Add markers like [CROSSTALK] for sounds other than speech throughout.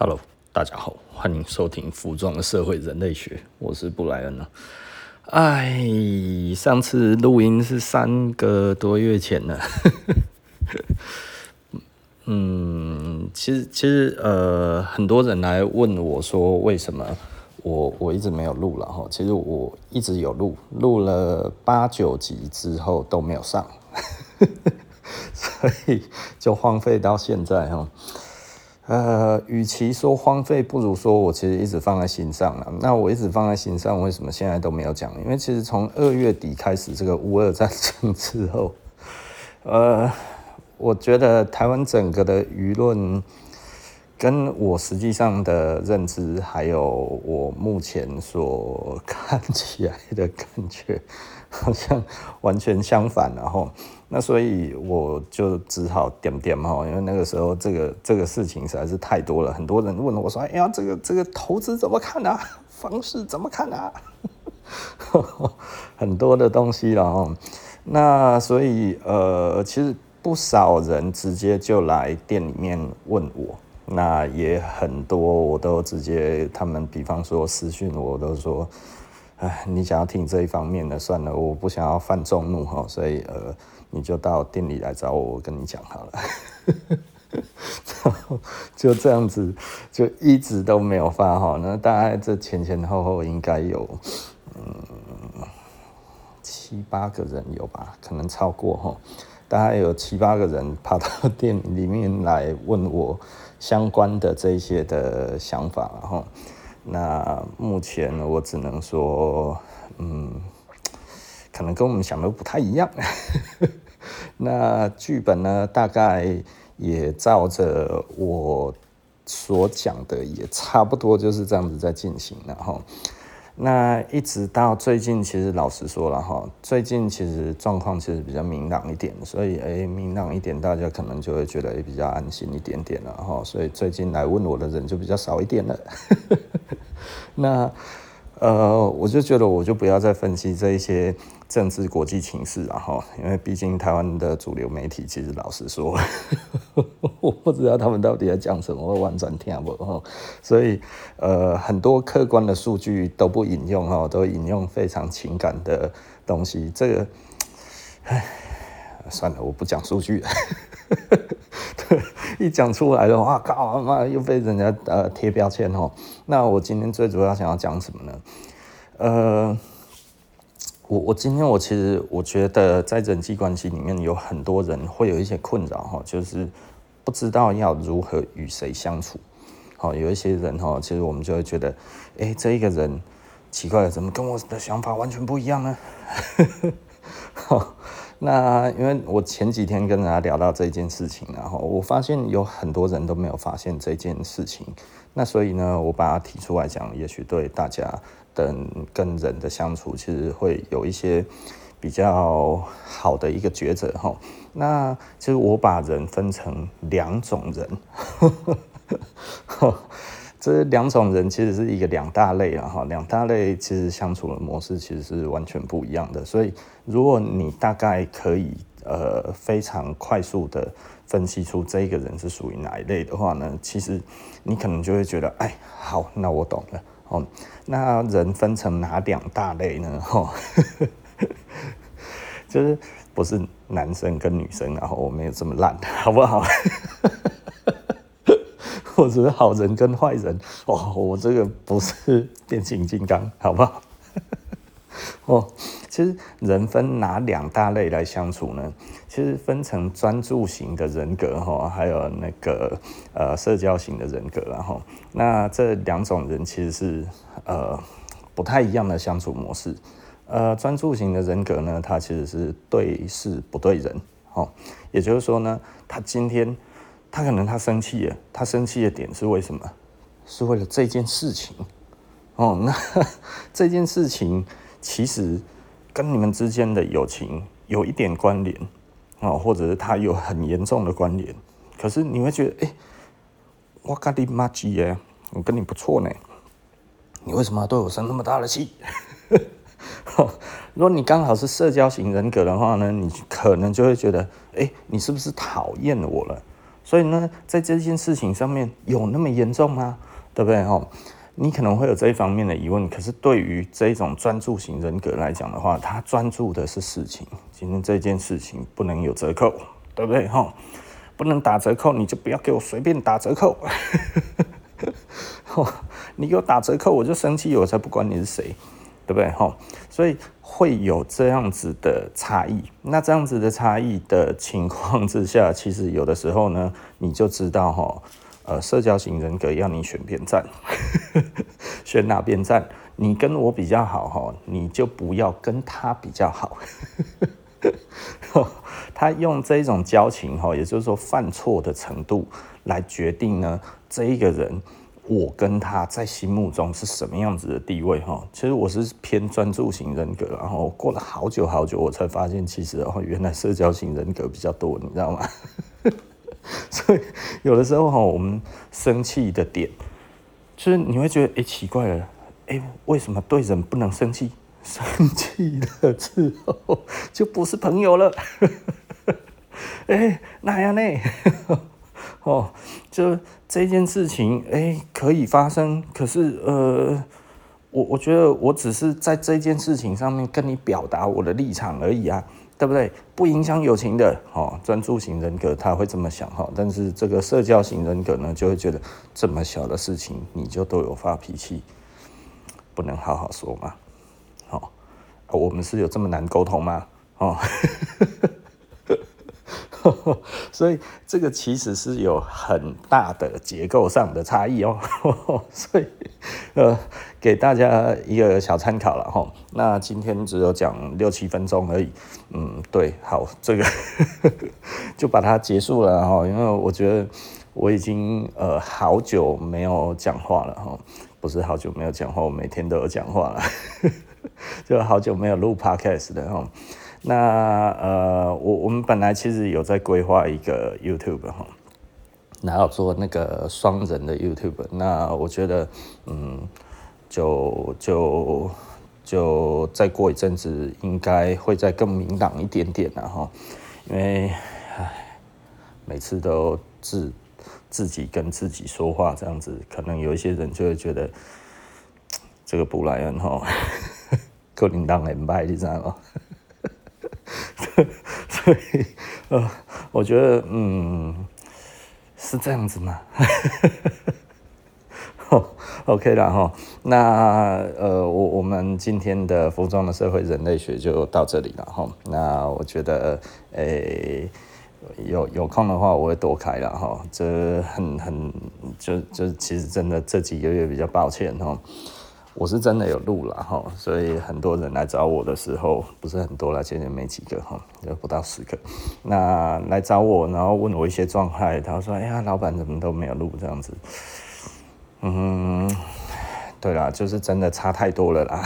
Hello，大家好，欢迎收听《服装的社会人类学》，我是布莱恩啊。哎，上次录音是三个多月前了。[LAUGHS] 嗯，其实其实呃，很多人来问我说，为什么我我一直没有录了哈？其实我一直有录，录了八九集之后都没有上，[LAUGHS] 所以就荒废到现在哈。呃，与其说荒废，不如说我其实一直放在心上了。那我一直放在心上，为什么现在都没有讲？因为其实从二月底开始这个乌俄战争之后，呃，我觉得台湾整个的舆论跟我实际上的认知，还有我目前所看起来的感觉，好像完全相反，然后。那所以我就只好点点哈，因为那个时候这个这个事情实在是太多了，很多人问我说：“哎呀，这个这个投资怎么看啊？[LAUGHS] 房市怎么看啊？” [LAUGHS] 很多的东西了哈。那所以呃，其实不少人直接就来店里面问我，那也很多我都直接他们比方说私讯我都说：“哎，你想要听这一方面的算了，我不想要犯众怒哈。”所以呃。你就到店里来找我，我跟你讲好了。然 [LAUGHS] 后就这样子，就一直都没有发哈。那大概这前前后后应该有嗯七八个人有吧，可能超过哈。大概有七八个人跑到店里面来问我相关的这些的想法哈。那目前我只能说，嗯。可能跟我们想的不太一样，[LAUGHS] 那剧本呢，大概也照着我所讲的，也差不多就是这样子在进行。然后，那一直到最近，其实老实说了哈，最近其实状况其实比较明朗一点，所以哎，明朗一点，大家可能就会觉得也比较安心一点点了哈。所以最近来问我的人就比较少一点了。[LAUGHS] 那。呃，我就觉得我就不要再分析这一些政治国际情势了哈，因为毕竟台湾的主流媒体其实老实说，[LAUGHS] 我不知道他们到底在讲什么，我完全听不懂，所以呃，很多客观的数据都不引用哈，都引用非常情感的东西，这个，[SIGHS] 唉，算了，我不讲数据了。[LAUGHS] 一讲出来的话，靠妈又被人家呃贴标签哦。那我今天最主要想要讲什么呢？呃，我我今天我其实我觉得在人际关系里面有很多人会有一些困扰哈，就是不知道要如何与谁相处。好，有一些人哈，其实我们就会觉得，哎，这一个人奇怪了，怎么跟我的想法完全不一样呢？好。[LAUGHS] 那因为我前几天跟大家聊到这件事情，然后我发现有很多人都没有发现这件事情，那所以呢，我把它提出来讲，也许对大家等跟人的相处，其实会有一些比较好的一个抉择哈。那其实我把人分成两种人。[LAUGHS] 这两种人其实是一个两大类啊，哈，两大类其实相处的模式其实是完全不一样的。所以，如果你大概可以呃非常快速的分析出这一个人是属于哪一类的话呢，其实你可能就会觉得，哎，好，那我懂了哦。那人分成哪两大类呢？哈，[LAUGHS] 就是不是男生跟女生，然后我没有这么烂，好不好？或者是好人跟坏人哦，我这个不是变形金刚，[LAUGHS] 好不好？[LAUGHS] 哦，其实人分哪两大类来相处呢？其实分成专注型的人格哈，还有那个呃社交型的人格，然后那这两种人其实是呃不太一样的相处模式。呃，专注型的人格呢，他其实是对事不对人，哦，也就是说呢，他今天。他可能他生气了，他生气的点是为什么？是为了这件事情哦。[LAUGHS] 那这件事情其实跟你们之间的友情有一点关联哦，或者是他有很严重的关联。可是你会觉得，哎、我跟你妈鸡耶，我跟你不错呢，你为什么对我生那么大的气？[LAUGHS] 如果你刚好是社交型人格的话呢，你可能就会觉得，哎、你是不是讨厌我了？所以呢，在这件事情上面有那么严重吗？对不对？哈，你可能会有这一方面的疑问。可是对于这种专注型人格来讲的话，他专注的是事情。今天这件事情不能有折扣，对不对？哈，不能打折扣，你就不要给我随便打折扣。[LAUGHS] 你给我打折扣，我就生气，我才不管你是谁，对不对？哈，所以会有这样子的差异。那这样子的差异的情况之下，[LAUGHS] 其实有的时候呢，你就知道哈，呃，社交型人格要你选边站，[LAUGHS] 选哪边站？你跟我比较好哈，你就不要跟他比较好。[LAUGHS] 他用这种交情哈，也就是说犯错的程度来决定呢，这一个人。我跟他在心目中是什么样子的地位哈？其实我是偏专注型人格，然后过了好久好久，我才发现其实哦，原来社交型人格比较多，你知道吗？[LAUGHS] 所以有的时候哈，我们生气的点，就是你会觉得哎、奇怪了，哎、为什么对人不能生气？生气了之后就不是朋友了？哎、欸，那样呢？[LAUGHS] 哦，就这件事情，哎、可以发生。可是，呃，我我觉得我只是在这件事情上面跟你表达我的立场而已啊，对不对？不影响友情的。哦，专注型人格他会这么想哈，但是这个社交型人格呢，就会觉得这么小的事情你就都有发脾气，不能好好说吗？好、哦，我们是有这么难沟通吗？哦。[LAUGHS] [LAUGHS] 所以这个其实是有很大的结构上的差异哦，[LAUGHS] 所以呃，给大家一个小参考了哈。那今天只有讲六七分钟而已，嗯，对，好，这个 [LAUGHS] 就把它结束了哈，因为我觉得我已经呃好久没有讲话了哈，不是好久没有讲话，我每天都有讲话了，就好久没有录 podcast 的哈。那呃，我我们本来其实有在规划一个 YouTube 哈，然后做那个双人的 YouTube。那我觉得，嗯，就就就再过一阵子，应该会再更明朗一点点了哈。因为唉，每次都自自己跟自己说话这样子，可能有一些人就会觉得这个布莱恩哈，[LAUGHS] 可能当很败，你知道吗？[LAUGHS] 所以，呃，我觉得，嗯，是这样子吗？[LAUGHS] 哦，OK 了哈。那呃，我我们今天的服装的社会人类学就到这里了哈。那我觉得，诶、有有空的话，我会多开了哈。这很很，就就其实真的这几个月比较抱歉哈。我是真的有录了哈，所以很多人来找我的时候，不是很多了，今天没几个哈，就不到十个。那来找我，然后问我一些状态，他说：“哎呀，老板怎么都没有录这样子？”嗯，对啦，就是真的差太多了啦。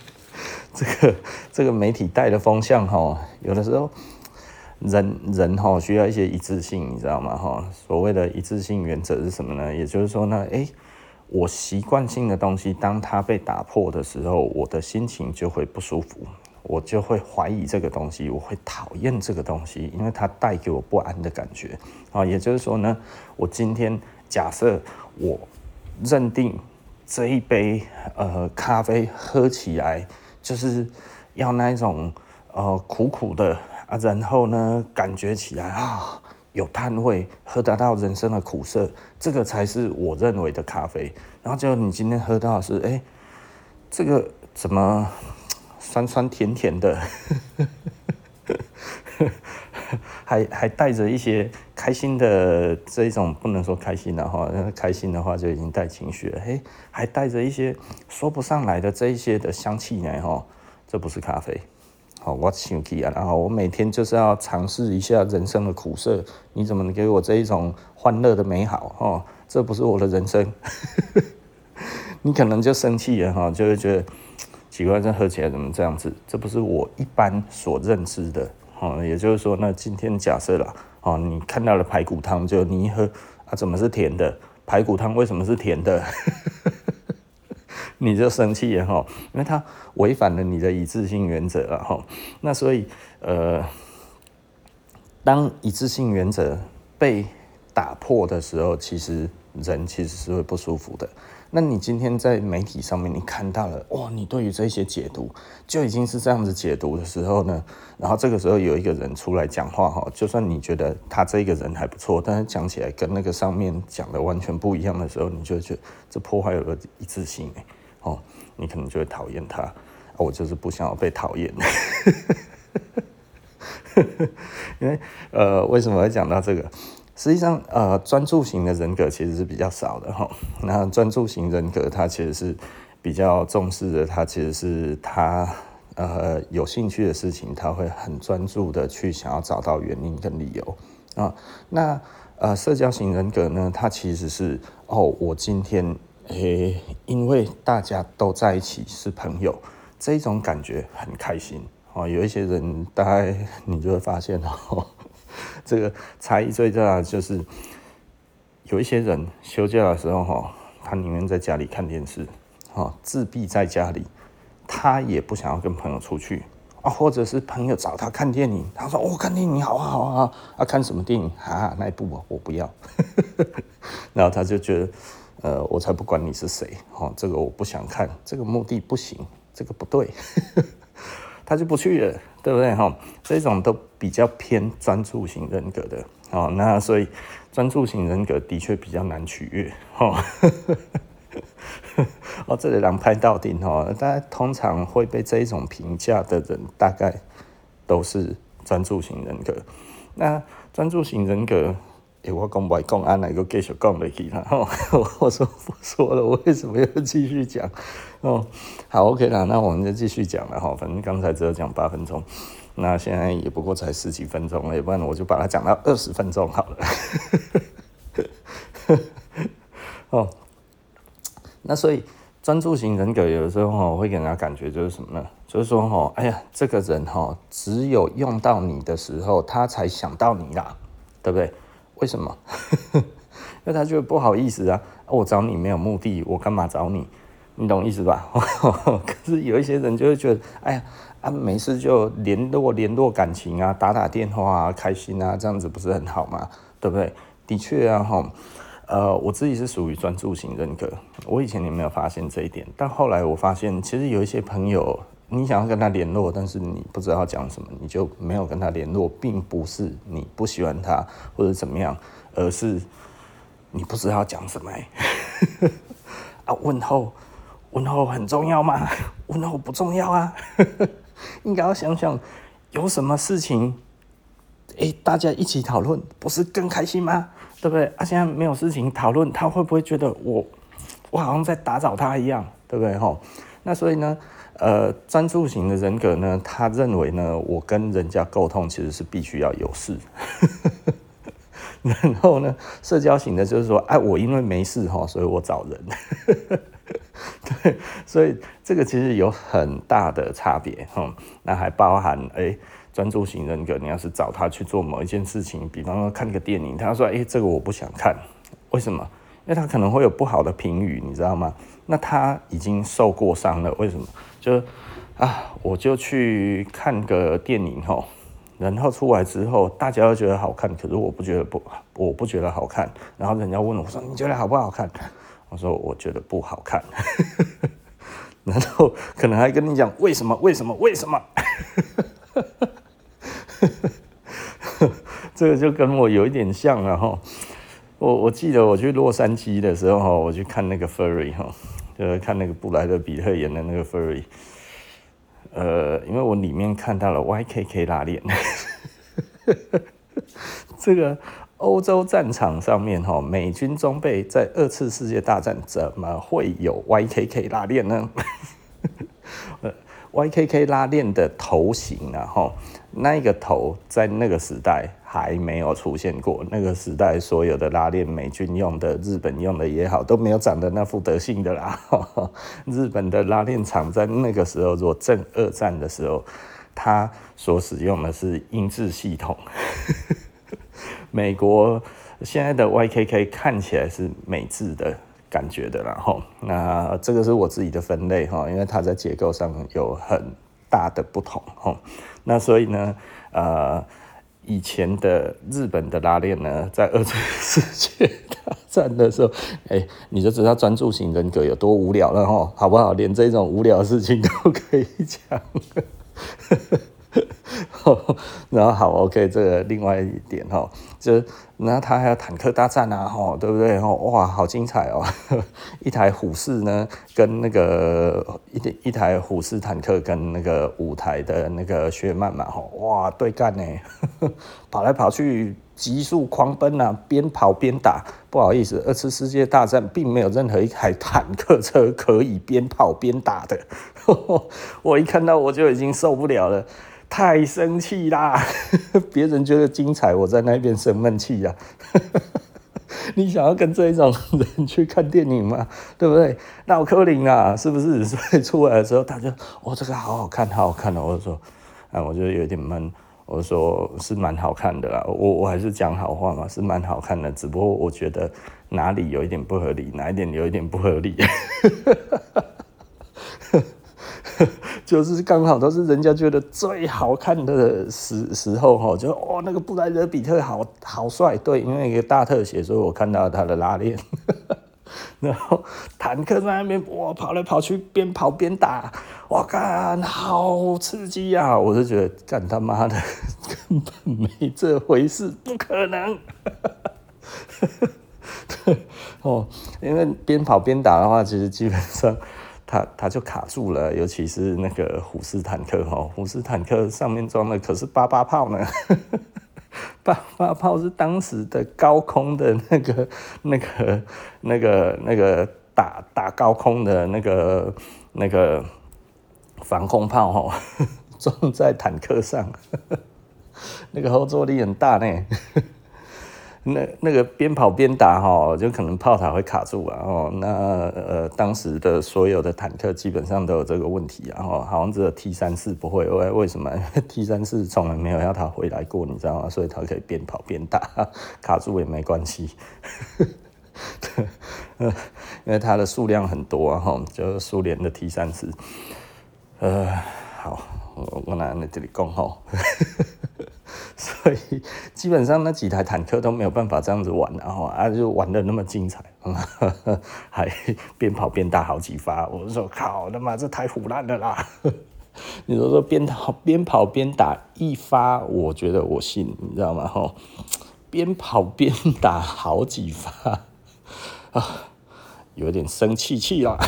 [LAUGHS] 这个这个媒体带的风向哈，有的时候人人哈需要一些一致性，你知道吗？哈，所谓的一致性原则是什么呢？也就是说呢，哎。我习惯性的东西，当它被打破的时候，我的心情就会不舒服，我就会怀疑这个东西，我会讨厌这个东西，因为它带给我不安的感觉啊。也就是说呢，我今天假设我认定这一杯呃咖啡喝起来就是要那一种呃苦苦的啊，然后呢感觉起来啊。有碳味，喝得到人生的苦涩，这个才是我认为的咖啡。然后就你今天喝到是，哎、这个怎么酸酸甜甜的，还还带着一些开心的这一种，不能说开心的话，开心的话就已经带情绪了。嘿，还带着一些说不上来的这一些的香气来，哈，这不是咖啡。好，我生气啊！然后我每天就是要尝试一下人生的苦涩。你怎么能给我这一种欢乐的美好？哦，这不是我的人生。[LAUGHS] 你可能就生气了哈，就会觉得奇怪，这喝起来怎么这样子？这不是我一般所认知的。哦，也就是说，那今天假设了，哦，你看到了排骨汤，就你一喝啊，怎么是甜的？排骨汤为什么是甜的？[LAUGHS] 你就生气了哈，因为他违反了你的一致性原则了哈。那所以呃，当一致性原则被打破的时候，其实人其实是会不舒服的。那你今天在媒体上面你看到了，哇，你对于这些解读就已经是这样子解读的时候呢，然后这个时候有一个人出来讲话哈，就算你觉得他这个人还不错，但是讲起来跟那个上面讲的完全不一样的时候，你就觉得这破坏了一致性哦，你可能就会讨厌他。我就是不想要被讨厌。[LAUGHS] 因为呃，为什么会讲到这个？实际上，呃，专注型的人格其实是比较少的哈。[LAUGHS] 那专注型人格，他其实是比较重视的，他其实是他呃有兴趣的事情，他会很专注的去想要找到原因跟理由啊。那呃，社交型人格呢，他其实是哦，我今天诶、因为大家都在一起是朋友，这种感觉很开心。哦，有一些人，大概你就会发现哦，[LAUGHS] 这个差异最大的就是，有一些人休假的时候哈，他宁愿在家里看电视，哈，自闭在家里，他也不想要跟朋友出去啊，或者是朋友找他看电影，他说哦，看电影好啊好啊，啊看什么电影啊那一部我不要，[LAUGHS] 然后他就觉得，呃，我才不管你是谁，哈，这个我不想看，这个目的不行，这个不对。他就不去了，对不对哈？这种都比较偏专注型人格的哦。那所以专注型人格的确比较难取悦哈。[LAUGHS] 哦，这里人拍到顶哈，大家通常会被这一种评价的人，大概都是专注型人格。那专注型人格。哎、欸，我讲不讲，按哪个继续讲下去啦？吼，[LAUGHS] 我说不说了，我为什么要继续讲？哦，好，OK 啦，那我们就继续讲了哈。反正刚才只有讲八分钟，那现在也不过才十几分钟了，要不然我就把它讲到二十分钟好了。哦，那所以专注型人格有的时候哈，会给人家感觉就是什么呢？就是说哈，哎呀，这个人哈，只有用到你的时候，他才想到你啦，对不对？为什么？[LAUGHS] 因为他觉得不好意思啊，我找你没有目的，我干嘛找你？你懂意思吧？[LAUGHS] 可是有一些人就会觉得，哎呀，啊，没事就联络联络感情啊，打打电话啊，开心啊，这样子不是很好吗？对不对？的确啊，哈，呃，我自己是属于专注型人格，我以前也没有发现这一点，但后来我发现，其实有一些朋友。你想要跟他联络，但是你不知道讲什么，你就没有跟他联络，并不是你不喜欢他或者怎么样，而是你不知道讲什么。[LAUGHS] 啊，问候，问候很重要吗？[LAUGHS] 问候不重要啊。[LAUGHS] 应该要想想有什么事情，欸，大家一起讨论，不是更开心吗？对不对？啊，现在没有事情讨论，他会不会觉得我我好像在打扰他一样？对不对？吼，那所以呢？呃，专注型的人格呢，他认为呢，我跟人家沟通其实是必须要有事。[LAUGHS] 然后呢，社交型的就是说，哎，我因为没事哈，所以我找人。[LAUGHS] 对，所以这个其实有很大的差别哈。那还包含哎，专注型人格，你要是找他去做某一件事情，比方说看个电影，他说，哎，这个我不想看，为什么？因为他可能会有不好的评语，你知道吗？那他已经受过伤了，为什么？就啊，我就去看个电影吼，然后出来之后，大家都觉得好看，可是我不觉得不，我不觉得好看。然后人家问我说：“你觉得好不好看？”我说：“我觉得不好看。”然后可能还跟你讲为什么？为什么？为什么？这个就跟我有一点像了哈。我我记得我去洛杉矶的时候，我去看那个 Furry 哈。就是看那个布莱德彼特演的那个 Furry，呃，因为我里面看到了 YKK 拉链，[LAUGHS] 这个欧洲战场上面哈，美军装备在二次世界大战怎么会有 YKK 拉链呢？[LAUGHS] YKK 拉链的头型啊，哈，那个头在那个时代还没有出现过。那个时代所有的拉链，美军用的、日本用的也好，都没有长得那副德性的啦。[LAUGHS] 日本的拉链厂在那个时候做正二战的时候，它所使用的是英制系统。美国现在的 YKK 看起来是美制的。感觉的，然后那这个是我自己的分类哈，因为它在结构上有很大的不同哈。那所以呢，呃，以前的日本的拉链呢，在二次世界大战的时候，[LAUGHS] 哎、你就知道专注型人格有多无聊了哈，好不好？连这种无聊的事情都可以讲。[LAUGHS] 然后好，OK，这个另外一点哈，就是那他还有坦克大战啊，吼，对不对？吼，哇，好精彩哦！[LAUGHS] 一台虎式呢，跟那个一一台虎式坦克跟那个五台的那个薛曼嘛，吼，哇，对干呢，[LAUGHS] 跑来跑去，急速狂奔啊，边跑边打。不好意思，二次世界大战并没有任何一台坦克车可以边跑边打的。[LAUGHS] 我一看到我就已经受不了了。太生气啦！[LAUGHS] 别人觉得精彩，我在那边生闷气呀。[LAUGHS] 你想要跟这一种人去看电影吗？对不对？闹柯林啊，是不是？所以出来的时候，他就哦，这个好好看，好好看哦。我就说，啊，我觉得有点闷。我说是蛮好看的啦。我我还是讲好话嘛，是蛮好看的。只不过我觉得哪里有一点不合理，哪一点有一点不合理。[LAUGHS] 就是刚好都是人家觉得最好看的时时候哈，就哦那个布莱德彼特好好帅，对，因为一个大特写，所以我看到他的拉链，然后坦克在那边哇跑来跑去，边跑边打，我干好刺激呀，啊！我就觉得干他妈的根本没这回事，不可能。[LAUGHS] 哦，因为边跑边打的话，其实基本上。他他就卡住了，尤其是那个虎式坦克哈，虎式坦克上面装的可是八八炮呢，八八炮是当时的高空的那个那个那个那个打打高空的那个那个防空炮哦，装在坦克上，那个后坐力很大呢。那那个边跑边打哈，就可能炮塔会卡住啊。哦，那呃，当时的所有的坦克基本上都有这个问题啊。哦，好像只有 T 三四不会，为为什么？[LAUGHS] T 三四从来没有要他回来过，你知道吗？所以他可以边跑边打，[LAUGHS] 卡住也没关系。[LAUGHS] 因为它的数量很多啊。哈，就苏联的 T 三四。呃，好，我我拿在这里讲哈。[LAUGHS] 所以基本上那几台坦克都没有办法这样子玩，然后啊就玩得那么精彩，[LAUGHS] 还边跑边打好几发。我说靠他妈这太唬烂了啦！[LAUGHS] 你说说边跑边跑边打一发，我觉得我信，你知道吗？吼，边跑边打好几发啊，有点生气气了。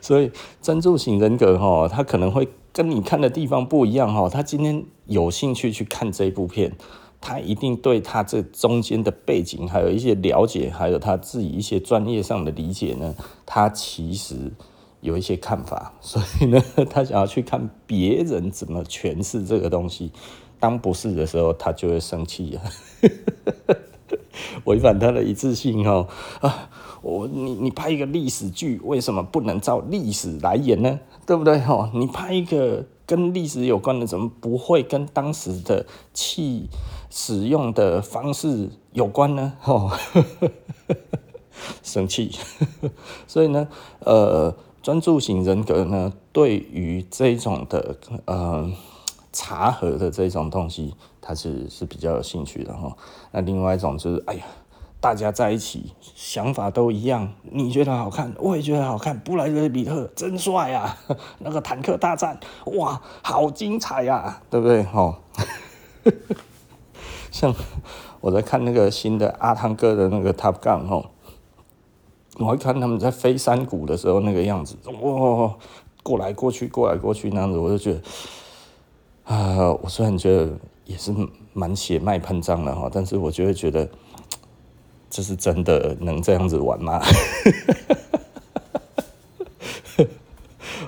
所以专注型人格哈，他可能会。跟你看的地方不一样哈，他今天有兴趣去看这部片，他一定对他这中间的背景还有一些了解，还有他自己一些专业上的理解呢，他其实有一些看法，[LAUGHS] 所以呢，他想要去看别人怎么诠释这个东西，当不是的时候，他就会生气啊，[LAUGHS] 违反他的一致性哦啊，我你你拍一个历史剧，为什么不能照历史来演呢？对不对？吼，你拍一个跟历史有关的，怎么不会跟当时的气使用的方式有关呢？吼，[LAUGHS] 生气。[LAUGHS] 所以呢，呃，专注型人格呢，对于这种的呃茶盒的这种东西，他是是比较有兴趣的哈。那另外一种就是，哎呀。大家在一起想法都一样，你觉得好看，我也觉得好看。布莱德比特真帅啊！[LAUGHS] 那个坦克大战，哇，好精彩呀，啊，对不对？吼，[LAUGHS] 像我在看那个新的阿汤哥的那个 Top Gun 哦，我一看他们在飞山谷的时候那个样子，哇，过来过去，过来过去那样子，我就觉得，啊，我虽然觉得也是蛮血脉喷张的哈，但是我就会觉得。这是真的能这样子玩吗？[LAUGHS]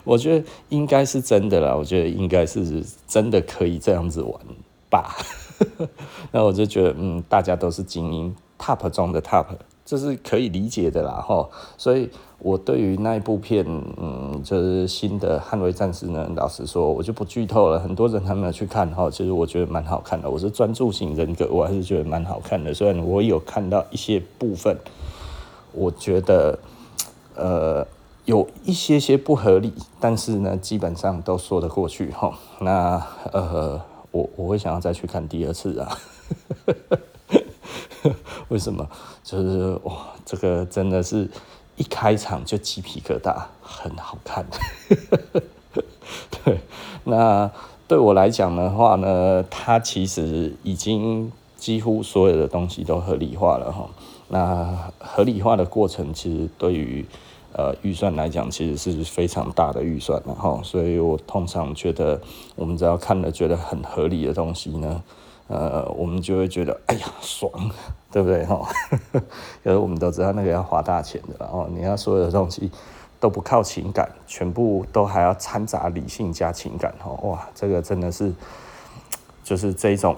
我觉得应该是真的啦，我觉得应该是真的可以这样子玩吧。[LAUGHS] 那我就觉得，嗯，大家都是精英，top 中的 top。这是可以理解的啦，哈，所以我对于那一部片，嗯，就是新的《捍卫战士》呢，老实说，我就不剧透了。很多人还没有去看，哈，其实我觉得蛮好看的。我是专注型人格，我还是觉得蛮好看的。虽然我有看到一些部分，我觉得，呃，有一些些不合理，但是呢，基本上都说得过去，哈。那，呃。我我会想要再去看第二次啊。[LAUGHS] 为什么？就是哇，这个真的是一开场就鸡皮疙瘩，很好看。[LAUGHS] 对，那对我来讲的话呢，它其实已经几乎所有的东西都合理化了哈。那合理化的过程，其实对于呃预算来讲，其实是非常大的预算，了哈，所以我通常觉得，我们只要看了觉得很合理的东西呢，呃，我们就会觉得，哎呀，爽，对不对哈？[LAUGHS] 因为我们都知道那个要花大钱的，然后你要所有的东西都不靠情感，全部都还要掺杂理性加情感，哈，哇，这个真的是，就是这种。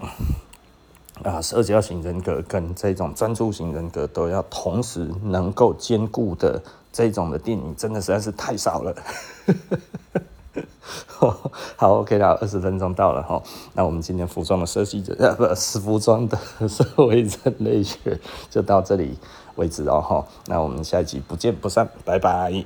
啊，社交型人格跟这种专注型人格都要同时能够兼顾的这种的电影，真的实在是太少了。[LAUGHS] 好，OK 了，二十分钟到了哈。那我们今天服装的设计者，呃，不是服装的社会人类学就到这里为止哦哈。那我们下一集不见不散，拜拜。